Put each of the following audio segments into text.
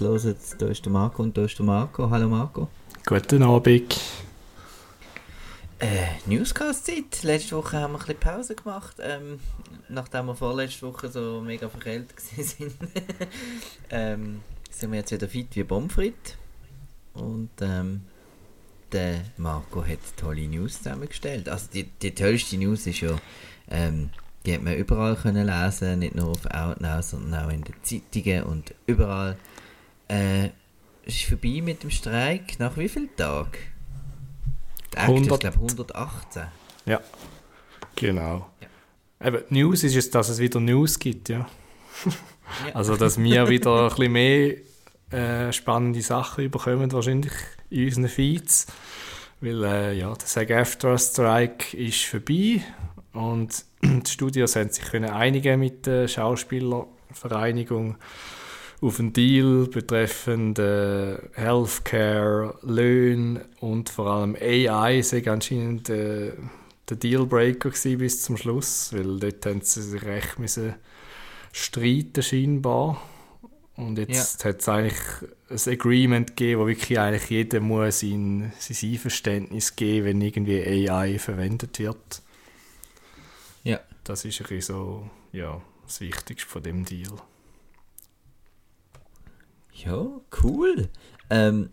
das hört, da ist der Marco und da ist der Marco. Hallo Marco. Guten Abend. Äh, Newscast-Zeit. Letzte Woche haben wir ein bisschen Pause gemacht, ähm, nachdem wir vorletzte Woche so mega verkältet sind. ähm, sind wir jetzt wieder fit wie Bomfrit. Und ähm, der Marco hat tolle News zusammengestellt. Also die, die tollste News ist ja, ähm, die hat man überall können lesen, nicht nur auf Outnow, sondern auch in den Zeitungen und überall. Äh, es ist vorbei mit dem Streik. Nach wie vielen Tagen? Act 100. ist, glaube 118. Ja, genau. Eben, die News ist jetzt, dass es wieder News gibt, ja. Ja. Also, dass wir wieder ein bisschen mehr äh, spannende Sachen bekommen, wahrscheinlich in unseren Feeds. Weil, äh, ja, der SAG-AFTRA-Strike ist vorbei und die Studios haben sich können einigen mit der Schauspielervereinigung auf einen Deal betreffend äh, Healthcare, Löhne und vor allem AI sei anscheinend äh, der Dealbreaker gewesen bis zum Schluss, weil dort haben sie sich recht müssen streiten scheinbar. Und jetzt hat es eigentlich ein Agreement gegeben, wo wirklich eigentlich jeder muss sein, sein Einverständnis geben, wenn irgendwie AI verwendet wird. Ja. Das ist ein bisschen so, ja, das Wichtigste von dem Deal. Ja, cool. Ähm,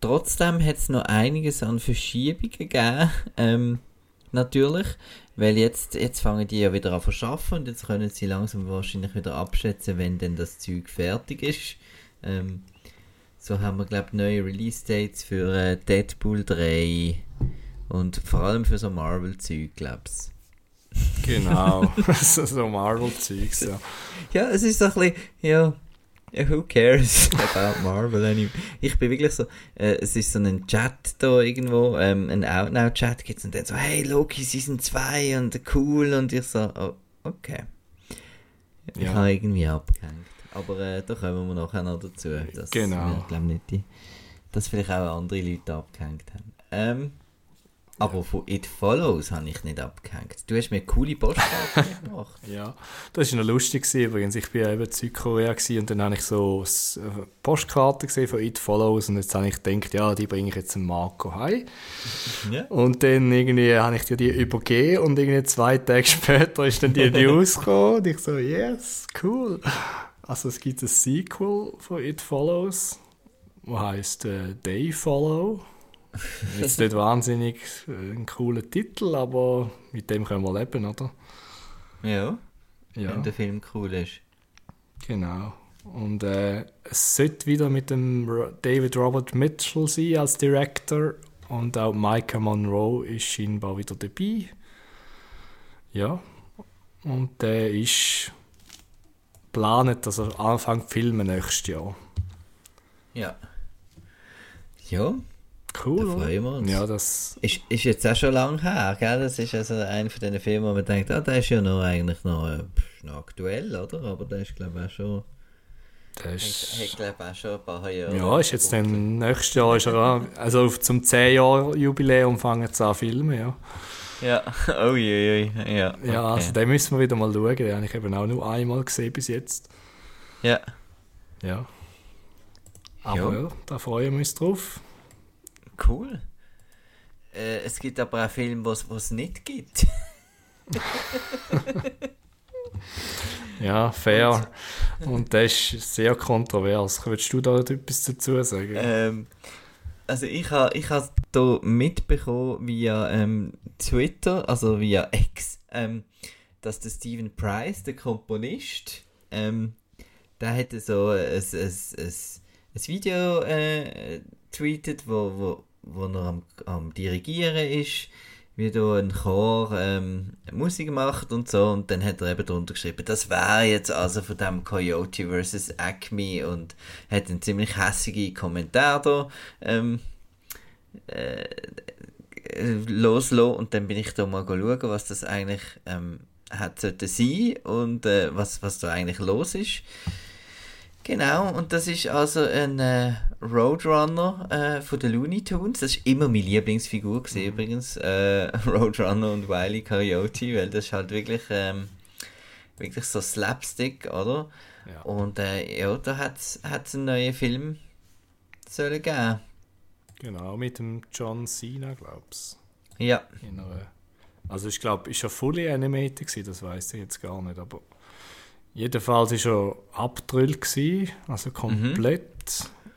trotzdem hat es noch einiges an Verschiebungen gegeben. Ähm, natürlich. Weil jetzt, jetzt fangen die ja wieder an zu arbeiten und jetzt können sie langsam wahrscheinlich wieder abschätzen, wenn denn das Zeug fertig ist. Ähm, so haben wir, glaube ich, neue Release-Dates für äh, Deadpool 3 und vor allem für so Marvel-Zeug, glaube ich. Genau, so, so Marvel-Zeugs, ja. Ja, es ist so ein bisschen, ja, who cares about Marvel anyway. Ich bin wirklich so, äh, es ist so ein Chat da irgendwo, ähm, ein Outnow-Chat gibt's und dann so, hey Loki Season 2 und cool und ich so, oh, okay. Ich Ja. habe irgendwie abgehängt. Aber äh, da kommen wir nachher noch dazu. Dass Genau. Wir, glaub nicht die, dass vielleicht auch andere Leute abgehängt haben. Ähm, aber von It Follows habe ich nicht abgehängt. Du hast mir eine coole Postkarte gemacht. Ja, das war noch lustig übrigens. Ich war eben in Südkorea und dann habe ich so äh, Postkarte gesehen von It Follows und jetzt habe ich gedacht, ja, die bringe ich jetzt dem Marco heim. Ja. Und dann irgendwie habe ich dir die übergeben und irgendwie zwei Tage später ist dann die News gekommen und ich so, yes, cool. Also es gibt ein Sequel von It Follows, wo heißt äh, They Follow. Jetzt nicht wahnsinnig äh, ein cooler Titel, aber mit dem können wir leben, oder? Ja, Ja. wenn der Film cool ist. Genau. Und äh, es sollte wieder mit dem David Robert Mitchell sein als Director und auch Micah Monroe ist scheinbar wieder dabei. Ja. Und der ist geplant, dass er anfängt zu filmen nächstes Jahr. Ja. Ja, Cool, Da freuen wir uns. Ja, das... ist, ist jetzt auch schon lange her, gell? Das ist also einer von diesen Filmen, wo man denkt, ah, der ist ja noch eigentlich noch, äh, noch aktuell, oder? Aber der ist, glaube ich, auch schon, der hat, ist hat, glaube ich, auch schon ein paar Jahre. ja, ist jetzt dann nächstes Jahr ist er an, also auf, zum 10-Jahr-Jubiläum fangen sie an zu filmen, ja. Ja, oh je, je, ja. Ja, okay. also den müssen wir wieder mal schauen. Den habe ich eben auch nur einmal gesehen bis jetzt. Ja, Ja. Aber Ja. ja, da freuen wir uns drauf. Cool. Äh, es gibt aber auch Filme, wo es nicht gibt. Ja, fair. Und das ist sehr kontrovers. Würdest du da etwas dazu sagen? Ähm, also ich habe ich ha da mitbekommen via ähm, Twitter, also via X, ähm, dass der Stephen Price, der Komponist, ähm, der hätte so ein, ein, ein, ein, ein Video äh, tweetet, wo, wo, wo er am, am Dirigieren ist, wie da ein Chor ähm, Musik macht und so und dann hat er eben drunter geschrieben, das wäre jetzt also von dem Coyote vs. Acme und hat einen ziemlich hässige Kommentar da ähm, äh, äh, loslassen und dann bin ich da mal schauen, was das eigentlich ähm, hat sollte sein und äh, was, was da eigentlich los ist. Genau, und das ist also ein äh, Roadrunner äh, von den Looney Tunes. Das ist immer meine Lieblingsfigur gewesen, übrigens. Äh, Roadrunner und Wile E. Coyote, weil das ist halt wirklich ähm, wirklich so Slapstick, oder? Ja. Und äh, ja, da hat es einen neuen Film sollen geben. Genau, mit dem John Cena, glaub's. Ja. In einer, also ich glaube, ist er fully animated gewesen, das weiß ich jetzt gar nicht, aber jedenfalls ist er abdrüllt gewesen, also komplett.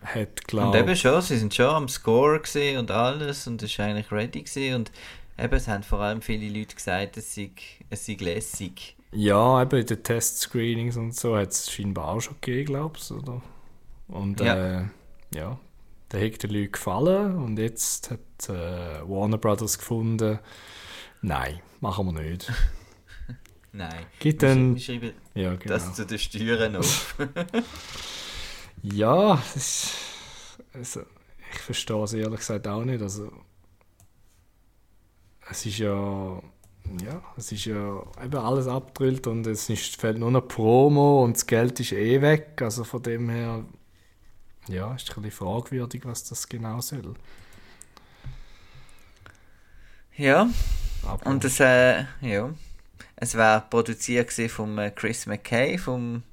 Hat, Und glaub, eben schon, sie sind schon am Score gesehen und alles und es war eigentlich ready gewesen und eben, es haben vor allem viele Leute gesagt, es sei, es sei lässig. ja, eben in den Test-Screenings und so hat es scheinbar auch schon gegeben, glaubst du, oder? Und Ja. äh, ja, der hat den Leuten gefallen und jetzt hat äh, Warner Brothers gefunden, nein, machen wir nicht. Nein. Gibt dann, ja genau. das zu den Steuern auf. Ja, das ist, also, ich verstehe es ehrlich gesagt auch nicht. Also, es ist ja, ja, es ist ja eben alles abgedrillt und es ist, fehlt nur noch Promo und das Geld ist eh weg. Also von dem her, ja, ist ein bisschen fragwürdig, was das genau soll. ja, Aber, und es, äh, ja, es war produziert vom äh, Chris McKay, vom,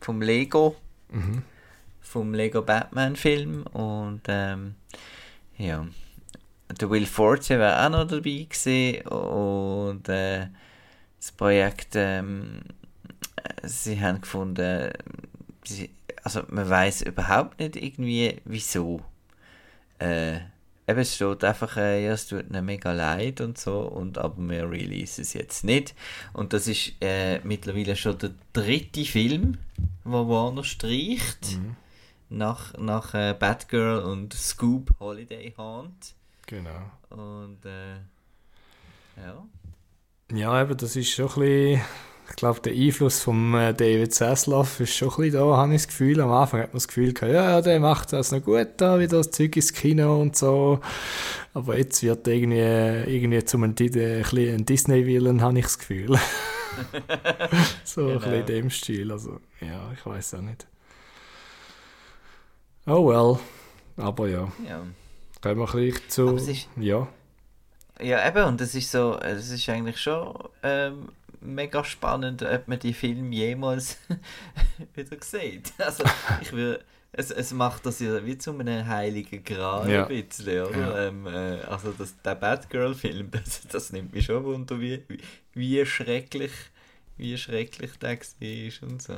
vom Lego, mhm. Vom Lego Batman Film und ähm, ja, der Will Forte war auch noch dabei gewesen und äh, das Projekt, ähm, äh, sie haben gefunden, sie, also man weiß überhaupt nicht irgendwie wieso. Äh, eben es steht einfach, äh, ja, es tut ihnen mega leid und so, und, aber wir releasen es jetzt nicht. Und das ist äh, mittlerweile schon der dritte Film, wo Warner streicht Mhm. Nach, nach äh, Batgirl und Scoop Holiday Haunt. Genau. Und äh, ja. Ja, eben, das ist schon ein bisschen, ich glaube, der Einfluss von äh, David Zaslav ist schon ein bisschen da, habe ich das Gefühl. Am Anfang hat man das Gefühl gehabt, ja, der macht das noch gut da, wieder das Zeug ins Kino und so. Aber jetzt wird er irgendwie, irgendwie zum ein, Di- ein, ein Disney-Villain, habe ich das Gefühl. so ein Genau. bisschen in dem Stil, also, ja, ich weiß auch nicht. Oh well, aber ja, ja. kommen wir bisschen zu, ist- ja, Ja, eben, und es ist so, es ist eigentlich schon ähm, mega spannend, ob man die Filme jemals wieder sieht. Also, ich will, es, es macht das ja wie zu einem heiligen Gral Ja. ein bisschen, oder? Ja. Ähm, äh, also, das, der Batgirl-Film, das, das nimmt mich schon wunder, wie, wie, wie schrecklich, wie schrecklich der war und so.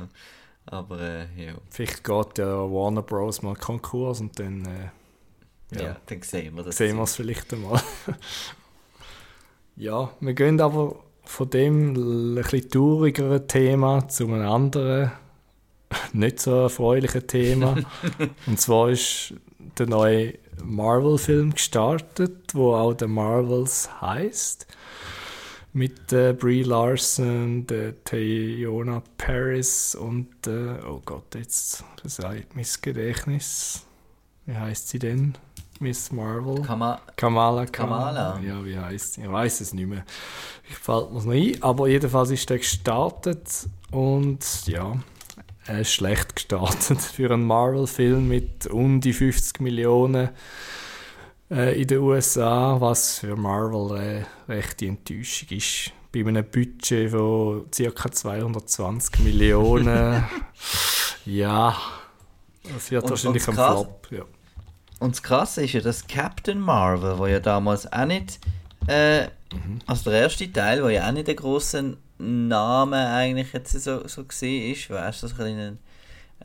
Aber, äh, ja. vielleicht geht der Warner Bros. mal Konkurs und dann... Äh, ja. Ja. dann sehen wir das. sehen wir es vielleicht einmal. ja, wir gehen aber von dem ein bisschen traurigeren Thema zu einem anderen, nicht so erfreulichen Thema. Und zwar ist der neue Marvel-Film gestartet, wo auch der Marvels heißt. Mit äh, Brie Larson, der Teyona Paris und äh, oh Gott, jetzt sagt mein Gedächtnis. Wie heißt sie denn? Miss Marvel? Kann man, Kamala, Kamala. Ja, wie heißt sie? Ich weiß es nicht mehr. Ich fällt mir noch ein. Aber jedenfalls ist der gestartet und ja, er ist schlecht gestartet für einen Marvel-Film mit um die 50 Millionen äh, in den USA, was für Marvel eine rechte Enttäuschung ist. Bei einem Budget von ca. 220 Millionen. ja, das wird Und- wahrscheinlich und ein krass- Flop. Ja. Und das Krasse ist ja, dass Captain Marvel, wo ja damals auch nicht, äh, also der erste Teil, wo ja auch nicht der große Name eigentlich jetzt so, so gesehen ist, weißt du, so ein bisschen,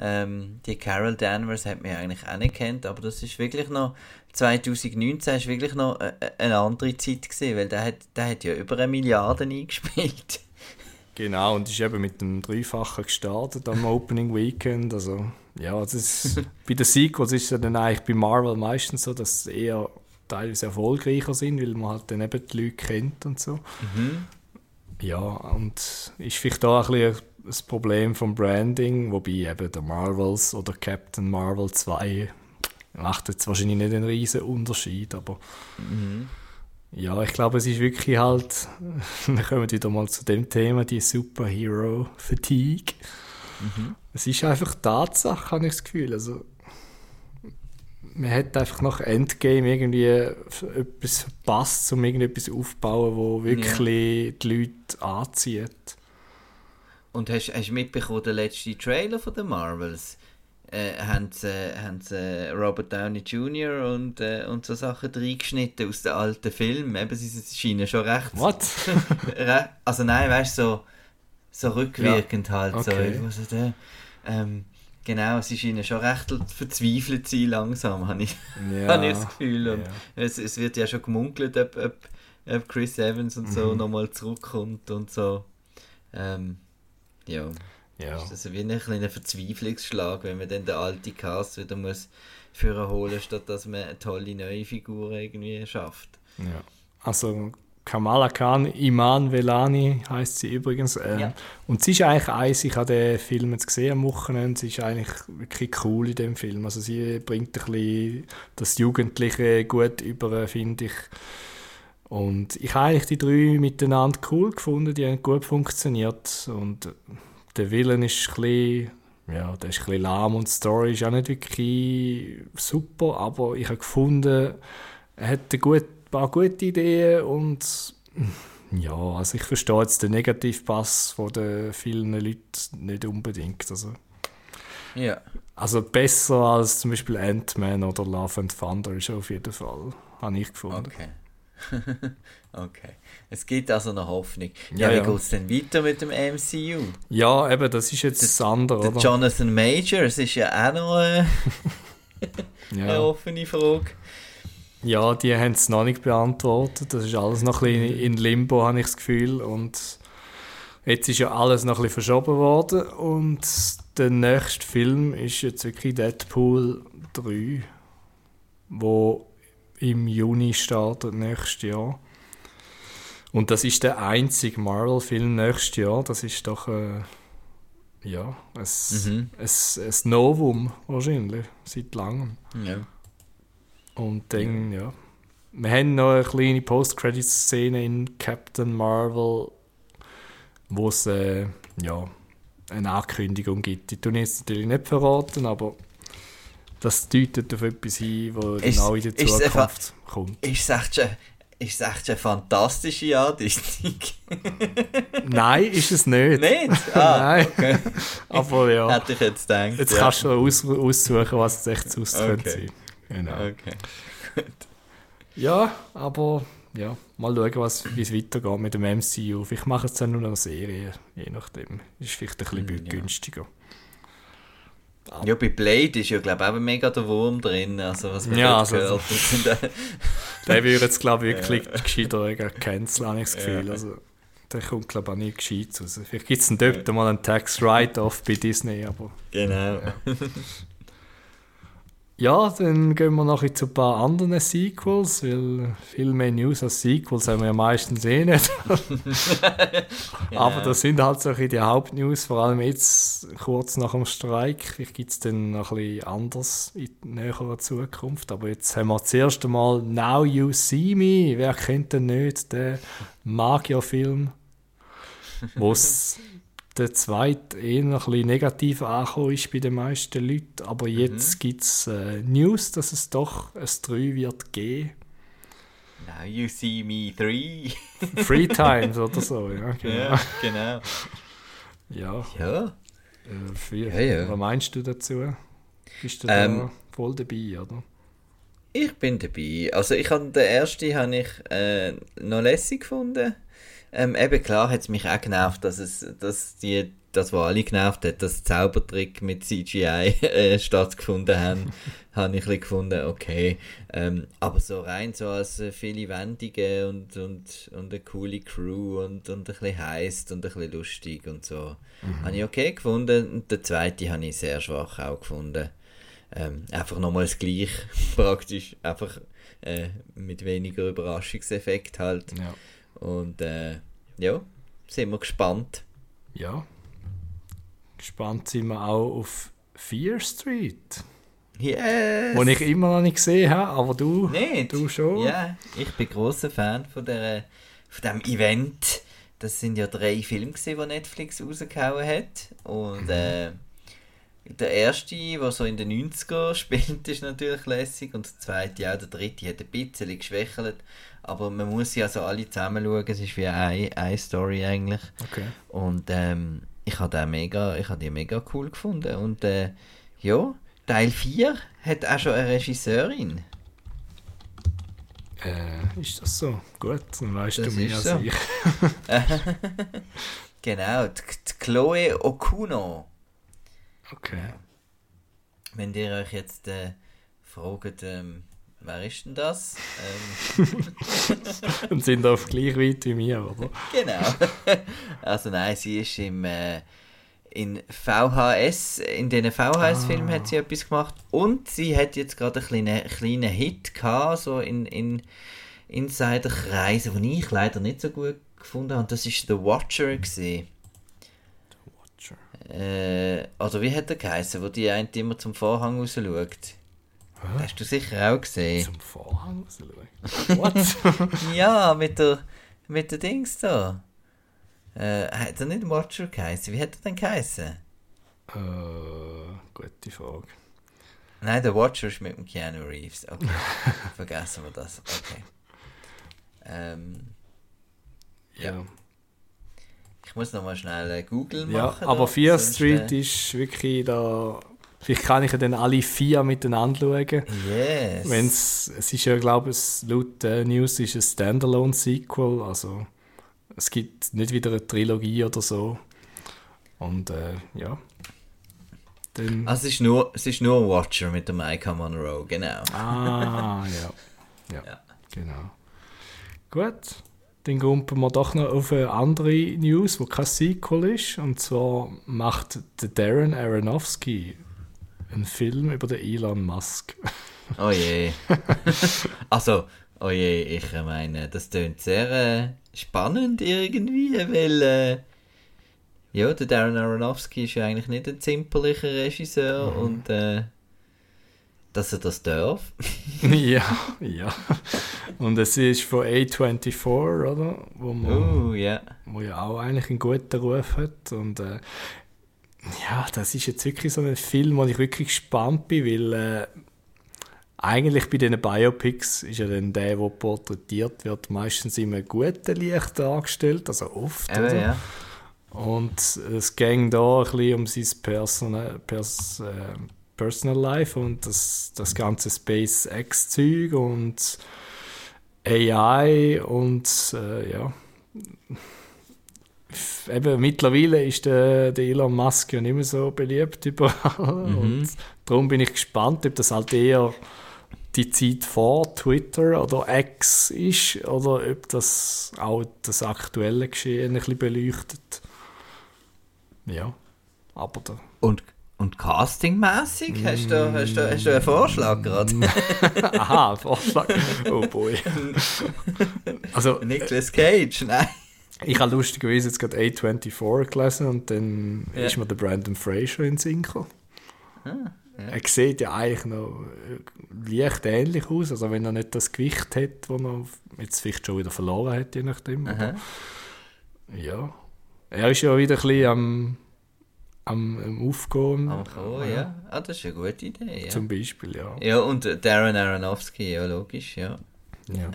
ähm, die Carol Danvers hat man ja eigentlich auch nicht kennt, aber das ist wirklich noch, 2019 ist wirklich noch äh, äh, eine andere Zeit gesehen, weil der hat, der hat ja über eine Milliarde eingespielt. Genau, und ist eben mit dem Dreifachen gestartet am Opening Weekend. Also, ja, das ist, bei den Sequels ist es ja dann eigentlich bei Marvel meistens so, dass sie eher teilweise erfolgreicher sind, weil man halt dann eben die Leute kennt und so. Ja, und ist vielleicht da ein bisschen das Problem vom Branding, wobei eben der Marvels oder Captain Marvel 2 macht jetzt wahrscheinlich nicht einen riesen Unterschied, aber ja, ich glaube, es ist wirklich halt, wir kommen wieder mal zu dem Thema, die Superhero-Fatigue. Es ist einfach Tatsache, habe ich das Gefühl. Also, man hat einfach nach Endgame irgendwie etwas verpasst, um irgendetwas aufzubauen, wo wirklich die Leute anzieht. Und hast du mitbekommen, der letzte Trailer von den Marvels? Äh, haben sie, haben sie äh, Robert Downey Jr. und, äh, und so Sachen reingeschnitten aus den alten Filmen. Eben, sie scheinen schon recht. What? also nein, weißt du, so, so rückwirkend ja. halt. Okay. So, also der, ähm, genau, sie scheinen schon recht verzweifelt zu sein, langsam, habe ich, ja. hab ich das Gefühl. Und ja. es, es wird ja schon gemunkelt, ob, ob, ob Chris Evans und so mhm. nochmal zurückkommt und so. Ähm, ja. Ja. Ist das wie ein kleiner Verzweiflungsschlag, wenn man dann den alten Cast wieder muss holen statt dass man eine tolle neue Figur irgendwie schafft. Ja. Also Kamala Khan, Iman Velani heißt sie übrigens. Ähm, ja. Und sie ist eigentlich eins, ich habe den Film jetzt gesehen am Wochenende, sie ist eigentlich wirklich cool in dem Film. Also sie bringt ein bisschen das Jugendliche gut über, finde ich. Und ich habe eigentlich die drei miteinander cool gefunden, die haben gut funktioniert. Und der Willen ist ein bisschen, ja, der ist ein bisschen lahm und die Story ist auch nicht wirklich super, aber ich habe gefunden, er hat ein paar gute Ideen und ja, also ich verstehe jetzt den Negativpass von den vielen Leuten nicht unbedingt. Also, ja. Also besser als zum Beispiel Ant-Man oder Love and Thunder ist auf jeden Fall, habe ich gefunden. Okay. okay. Es gibt also noch Hoffnung. Ja, ja wie geht es denn weiter mit dem MCU? Ja, eben, das ist jetzt das andere, der oder? Jonathan Major, es ist ja auch noch äh, ja. eine offene Frage. Ja, die haben es noch nicht beantwortet. Das ist alles noch ein bisschen in Limbo, habe ich das Gefühl. Und jetzt ist ja alles noch ein bisschen verschoben worden. Und der nächste Film ist jetzt wirklich Deadpool 3, wo im Juni startet nächstes Jahr. Und das ist der einzige Marvel-Film nächstes Jahr. Das ist doch äh, ja, ein, mhm. ein, ein Novum wahrscheinlich, seit langem. Ja. Und dann, ja. ja. Wir haben noch eine kleine Post-Credit-Szene in Captain Marvel, wo es äh, ja, eine Ankündigung gibt. Die tun jetzt natürlich nicht verraten, aber das deutet auf etwas hin, was genau in der Zukunft kommt. Ich sag schon, ist echt eine fantastische Andichtung. Nein, ist es nicht. Nicht? Ah, Nein. Okay. Aber ja. Hätte ich jetzt gedacht. Jetzt ja. kannst du aus, aussuchen, was es echt sonst okay. könnte sein. Genau. Okay. Gut. Ja, aber ja, mal schauen, wie es weitergeht mit dem MCU. Vielleicht mache ich es dann nur noch eine Serie, je nachdem. Ist vielleicht ein bisschen mm, günstiger. Ja, bei Blade ist ja, glaube ich, auch mega der Wurm drin. Also, was wir ja, also, gehört haben. der würde jetzt, glaube ich, wirklich ja. gescheiter canceln, habe ich das Gefühl. Ja. Also, der kommt, glaube ich, auch nicht gescheit raus. Vielleicht gibt es dort ja. mal einen Tax-Write-Off bei Disney, aber... Genau. Ja. Ja, dann gehen wir noch zu ein paar anderen Sequels, weil viel mehr News als Sequels haben wir ja meistens eh nicht. genau. Aber das sind halt so die Hauptnews, vor allem jetzt kurz nach dem Streik. Vielleicht gibt es dann noch ein bisschen anders in näherer Zukunft. Aber jetzt haben wir zuerst einmal Now You See Me. Wer kennt denn nicht den Magier-Film, wo es der zweite eher noch ein bisschen negativ angekommen ist bei den meisten Leuten. Aber mhm. jetzt mhm. gibt es äh, News, dass es doch ein 3 wird geben. Now you see me 3. Three times oder so, ja. Genau. Ja, genau. ja. Ja. Äh, für, ja, ja. Was meinst du dazu? Bist du ähm, da voll dabei, oder? Ich bin dabei. Also ich habe den ersten habe ich äh, noch lässig gefunden. Ähm, eben klar hat es mich auch genervt, dass es, dass die, das, was alle genervt hat, dass Zaubertrick mit CGI äh, stattgefunden haben, habe ich ein gefunden, okay. Ähm, aber so rein so als äh, viele Wendungen und, und, und eine coole Crew und, und ein bisschen heist und ein bisschen lustig und so, mhm. habe ich okay gefunden. Und der zweite habe ich sehr schwach auch gefunden. Ähm, einfach nochmals gleich praktisch, einfach äh, mit weniger Überraschungseffekt halt. Ja. Und äh, ja, sind wir gespannt. Ja. Gespannt sind wir auch auf Fear Street. Yes! Wo ich immer noch nicht gesehen habe, aber du, nicht. du schon. Ja, ich bin großer Fan von, der, von diesem Event. Das sind ja drei Filme, die Netflix rausgehauen hat. Und äh, der erste, der so in den 90er spielt, ist natürlich lässig. Und der zweite auch. Der dritte hat ein bisschen geschwächelt. Aber man muss sie also alle zusammen schauen. Es ist wie eine, eine Story eigentlich. Okay. Und ähm, ich habe den mega, ich die mega cool gefunden. Und äh, ja, Teil 4 hat auch schon eine Regisseurin. Äh, ist das so? Gut, dann weißt Das du mehr als so. ich. Genau, die, die Chloe Okuno. Okay. Wenn ihr euch jetzt äh, fragt, ähm, wer ist denn das? Ähm, Und sind auf gleich weit wie mir, oder? genau. also nein, sie ist im äh, in VHS, in diesen VHS-Filmen Ah. hat sie etwas gemacht und sie hat jetzt gerade einen kleinen, kleinen Hit gehabt, so in, in Insider-Kreisen, den ich leider nicht so gut gefunden habe. Und das ist The Watcher gesehen. Äh, oder wie hat er geheißen, wo die eine immer zum Vorhang raus schaut? Hast du sicher auch gesehen? Zum Vorhang rausschauen. What? Ja, mit der, mit der Dings da. Äh, hat er nicht Watcher geheißen? Wie hat er denn geheißen? äh, gute Frage. Nein, der Watcher ist mit dem Keanu Reeves. Okay, vergessen wir das. Okay. Ähm, Ja. ich muss nochmal schnell Google Ja, machen. aber da, Fear Street äh, ist wirklich da. Vielleicht kann ich ja dann alle vier miteinander schauen. Yes. Wenn's, es ist ja, glaube ich, laut äh, News ist ein Standalone-Sequel, also es gibt nicht wieder eine Trilogie oder so. Und äh, ja. Dann, Also es ist nur, es ist nur ein Watcher mit dem Micah Monroe, genau. ah, ja. ja. Ja. Genau. Gut. Dann gumpen wir doch noch auf eine andere News, wo kein Sequel ist. Und zwar macht der Darren Aronofsky einen Film über den Elon Musk. Oh je. also, oh je, ich meine, das klingt sehr äh, spannend irgendwie, weil äh, ja, der Darren Aronofsky ist ja eigentlich nicht ein zimperlicher Regisseur Mhm. und äh, dass er das darf. ja, ja. Und es ist von A24, oder? Wo, man, Oh, ja. wo ja auch eigentlich einen guten Ruf hat. Und äh, ja, das ist jetzt wirklich so ein Film, wo ich wirklich gespannt bin, weil äh, eigentlich bei diesen Biopics ist ja dann der, der porträtiert wird, meistens einem guten Licht dargestellt, also oft. Eben, oder? ja. Und es ging da ein bisschen um sein Personal, Pers, äh, Personal Life und das, das ganze SpaceX-Zeug und AI und äh, ja. Eben, mittlerweile ist der, der Elon Musk ja nicht mehr so beliebt überall. Mhm. Und darum bin ich gespannt, ob das halt eher die Zeit vor Twitter oder X ist oder ob das auch das aktuelle Geschehen ein bisschen beleuchtet. Ja, aber da. Und, und castingmäßig hast du, hast, du, hast du einen Vorschlag gerade? Aha, ein Vorschlag. Oh boy. Also, Nicolas Cage, nein. ich habe lustigerweise jetzt gerade A24 gelesen und dann Ja. ist mir der Brandon Fraser in den Sinn gekommen. Ah, ja. Er sieht ja eigentlich noch äh, leicht ähnlich aus, also wenn er nicht das Gewicht hat, das er jetzt vielleicht schon wieder verloren hat, je nachdem. Ja. Er ist ja wieder ein bisschen am, am, am Aufgehen. Am Oh, ja. Ah, das ist eine gute Idee, ja. Zum Beispiel, ja. Ja, und äh, Darren Aronofsky, ja, logisch, ja. Ja,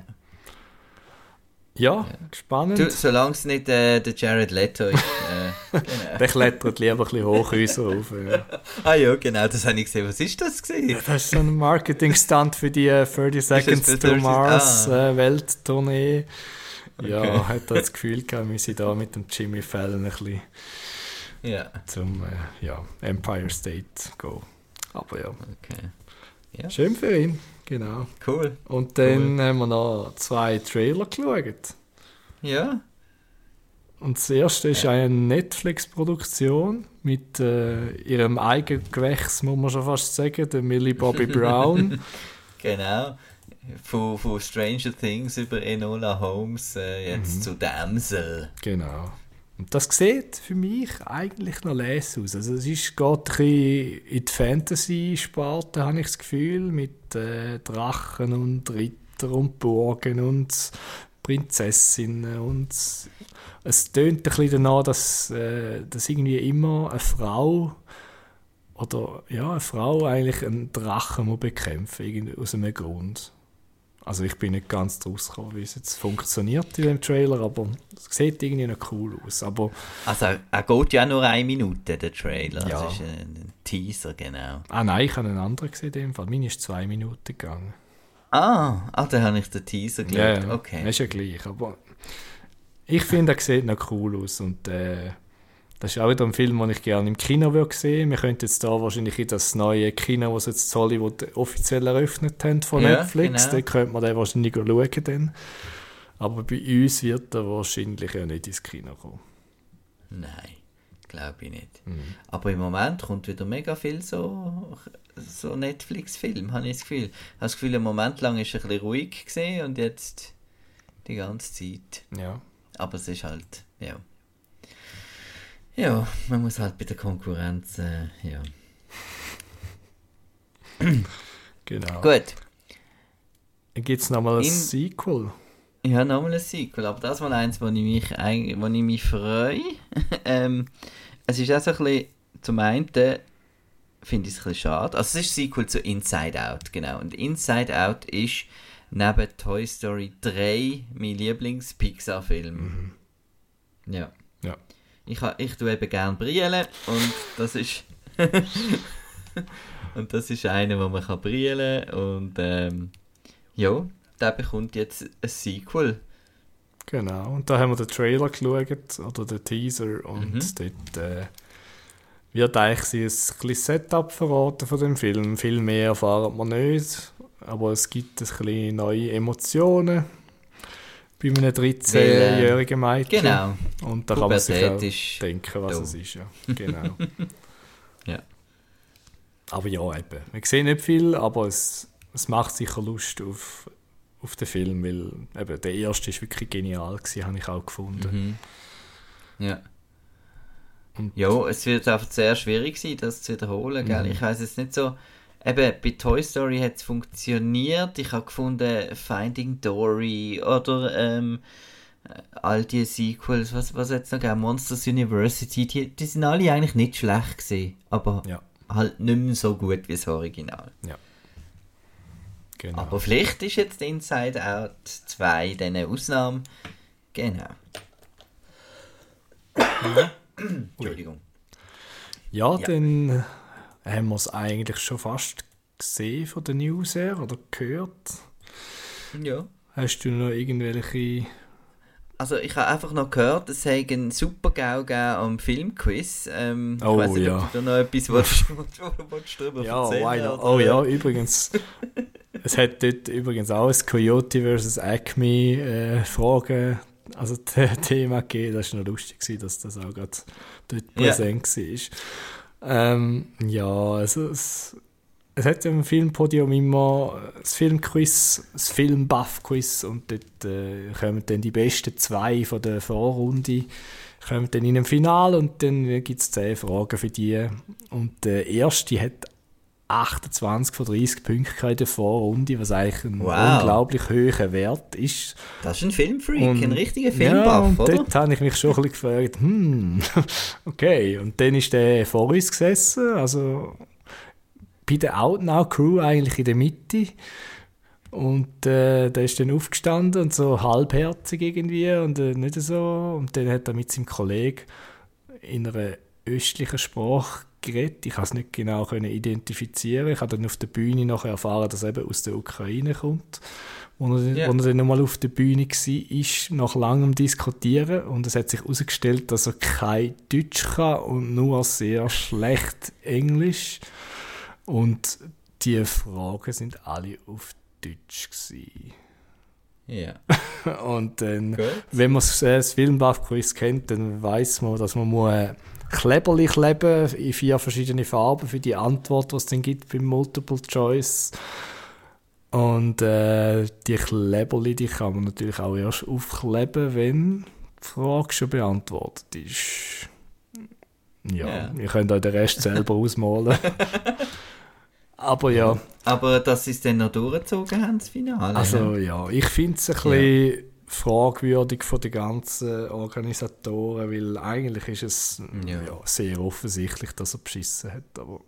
ja spannend. Du, solange es nicht äh, der Jared Leto ist. Äh, genau. Der klettert lieber ein bisschen Hochhäuser auf. Ja. Ah ja, genau, das habe ich gesehen. Was ist das gewesen? Das ist so ein Marketing-Stunt für die äh, 30 Seconds to 30 Mars ah. äh, Welttournee. Ja, Okay. hat er das Gefühl gehabt, wir sind da mit dem Jimmy Fallon ein bisschen Ja, zum äh, ja, Empire State gehen. Aber ja, okay. Ja, schön für ihn, genau. cool. Und dann haben wir noch zwei Trailer geschaut. Ja, Und das erste ist eine Netflix-Produktion mit äh, ihrem eigenen Gewächs, muss man schon fast sagen, der Millie Bobby Brown. genau. Von, von Stranger Things über Enola Holmes äh, jetzt Mhm. zu Damsel. genau. Und das sieht für mich eigentlich noch les aus. Also es ist, geht ein in die Fantasy-Sparte, habe ich das Gefühl, mit äh, Drachen und Ritter und Burgen und Prinzessinnen und es tönt ein bisschen danach, dass, äh, dass irgendwie immer eine Frau oder ja, eine Frau eigentlich einen Drachen muss bekämpfen aus einem Grund. Also ich bin nicht ganz draus gekommen, wie es jetzt funktioniert in dem Trailer, aber es sieht irgendwie noch cool aus. Aber Also, er geht ja nur eine Minute, der Trailer. Ja. Das ist ein, Teaser, genau. ah nein, ich habe einen anderen gesehen in dem Fall. Meine ist zwei Minuten gegangen. Ah, ah da habe ich den Teaser geschaut. ja, Okay. ist ja gleich. Aber ich finde, er sieht noch cool aus und äh, das ist auch wieder ein Film, den ich gerne im Kino würde sehen. Wir könnten jetzt da wahrscheinlich in das neue Kino, das jetzt Hollywood offiziell eröffnet haben von Ja, Netflix, genau. da könnte man den wahrscheinlich schauen dann. Aber bei uns wird er wahrscheinlich ja nicht ins Kino kommen. Nein, glaube ich nicht. Mhm. Aber im Moment kommt wieder mega viel so, so Netflix-Film, habe ich das Gefühl. Ich habe das Gefühl, einen Moment lang ist es ein bisschen ruhig gesehen und jetzt die ganze Zeit. Ja. Aber es ist halt, ja. Ja, man muss halt bei der Konkurrenz, äh, ja. Genau. Gut, Dann gibt es nochmal ein In- Sequel. habe nochmal ein Sequel, aber das mal eins, wo ich mich, wo ich mich freue. ähm, es ist auch so ein bisschen, zum einen finde ich es ein bisschen schade. Also es ist ein Sequel zu Inside Out, genau. Und Inside Out ist neben Toy Story 3 mein Lieblings-Pixar-Film. Ja. Ja. Ich, ha- ich tue eben gerne brillen und das ist... und das ist einer, wo man kann brillen und ähm, ja, der bekommt jetzt ein Sequel. Genau, und da haben wir den Trailer geschaut, oder den Teaser, und Mhm. dort äh, wird eigentlich ein bisschen Setup verraten von dem Film. Viel mehr erfahren wir nicht, aber es gibt ein bisschen neue Emotionen bei einem 13-jährigen Mädchen. Genau. Und da kann man sich auch denken, was da. es ist. Ja. Genau. Ja. Aber ja, eben. Wir sehen nicht viel, aber es, es macht sicher Lust auf, auf den Film, weil eben, der erste ist wirklich genial gewesen, habe ich auch gefunden. Mhm. Ja. Und- Ja, es wird einfach sehr schwierig sein, das zu wiederholen, gell? Mhm. Ich weiß es nicht so. Eben, bei Toy Story hat es funktioniert. Ich habe gefunden, Finding Dory oder ähm, äh, all die Sequels, was, was jetzt noch gegeben? Monsters University, die, die sind alle eigentlich nicht schlecht gewesen, aber Ja, halt nicht mehr so gut wie das Original. genau. Aber vielleicht ist jetzt Inside Out 2 eine Ausnahme. Genau. Entschuldigung. ja, ja. dann haben wir es eigentlich schon fast gesehen von der News her oder gehört. Ja. Hast du noch irgendwelche... Also ich habe einfach noch gehört, es sei einen super GAU am Filmquiz. Ähm, Oh, ich weiß nicht, ja. ob du noch etwas willst, willst, drüber Ja, erzählen oder- Oh ja, übrigens. es hat dort übrigens auch ein Coyote vs. Acme äh, Fragen, also The Thema gegeben. Das war noch lustig, dass das auch gerade dort Ja. präsent war. Ähm, ja, also es, es hat ja im Filmpodium immer das Filmquiz, das Filmbuff-Quiz und dort äh, kommen dann die besten zwei von der Vorrunde kommen dann in ein Finale und dann gibt es 10 Fragen für die. Und der erste hat 28 von 30 Punkten in der Vorrunde, was eigentlich ein Wow. unglaublich hoher Wert ist. Das ist ein Filmfreak, Und- ein richtiger ja, Filmbuff, und oder? dort habe ich mich schon ein bisschen gefragt, hm, okay. Und dann ist der vor uns gesessen, also bei der Outnow-Crew eigentlich in der Mitte. Und äh, der ist dann aufgestanden und so halbherzig irgendwie und äh, nicht so. Und dann hat er mit seinem Kollegen in einer östlichen Sprache geredet. Ich konnte es nicht genau können identifizieren. Ich habe dann auf der Bühne noch erfahren, dass er eben aus der Ukraine kommt. Wo er, wo er dann nochmal auf der Bühne war, ist nach langem Diskutieren. Und es hat sich herausgestellt, dass er kein Deutsch kann und nur sehr schlecht Englisch. Und die Fragen sind alle auf Deutsch gewesen. Ja. Und dann, Gut. wenn man das, das Filmbuff-Quiz kennt, dann weiß man, dass man muss äh, Kleberli kleben in vier verschiedene Farben für die Antwort, was es dann gibt beim Multiple Choice. Und äh, die Kleberli, die kann man natürlich auch erst aufkleben, wenn die Frage schon beantwortet ist. Ja, Ja. ihr könnt euch den Rest selber ausmalen. Aber ja, Aber dass sie es dann noch durchgezogen haben, das Finale. also ne? ja, ich finde es ein bisschen fragwürdig von den ganzen Organisatoren, weil eigentlich ist es Ja. ja. sehr offensichtlich, dass er beschissen hat. Aber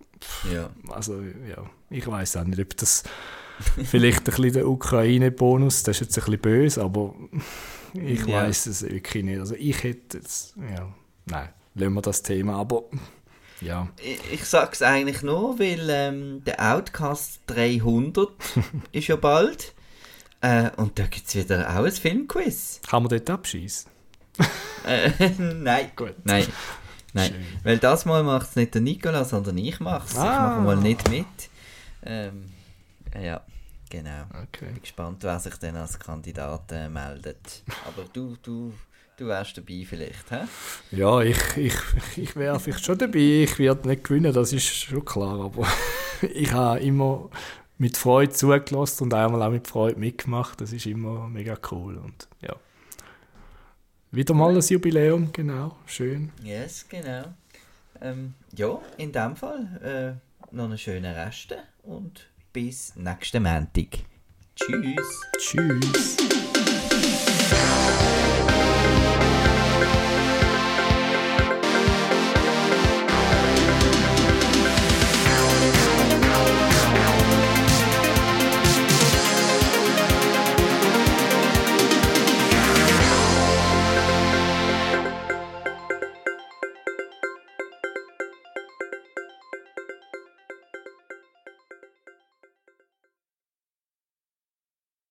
Ja. Also, ja, ich weiß auch nicht, ob das vielleicht ein bisschen der Ukraine-Bonus, das ist jetzt ein bisschen böse, aber ich Ja. weiß es wirklich nicht. Also, ich hätte jetzt, ja, nein, lassen wir das Thema, aber ja, Ich, ich sag's eigentlich nur, weil ähm, der Outcast 300 ist ja bald. Äh, und da gibt's wieder auch ein Filmquiz. kann man dort abschießen? Äh, nein. Gut. Nein. Nein. Schön. Weil das Mal macht es nicht der Nikola, sondern ich mach's. Ich Ah. mache mal nicht mit. Ähm, ja, genau. Okay. Bin gespannt, wer sich denn als Kandidat äh, meldet. Aber du, du, du wärst dabei vielleicht, hä? Ja, ich, ich, ich wäre vielleicht schon dabei. Ich werde nicht gewinnen, das ist schon klar. Aber ich habe immer mit Freude zugelassen und einmal auch mit Freude mitgemacht. Das ist immer mega cool. Und ja. Wieder mal ein Jubiläum, genau. Schön. Yes, genau. Ähm, ja, in dem Fall äh, noch eine schöne Reste und bis nächsten Montag. Tschüss. Tschüss.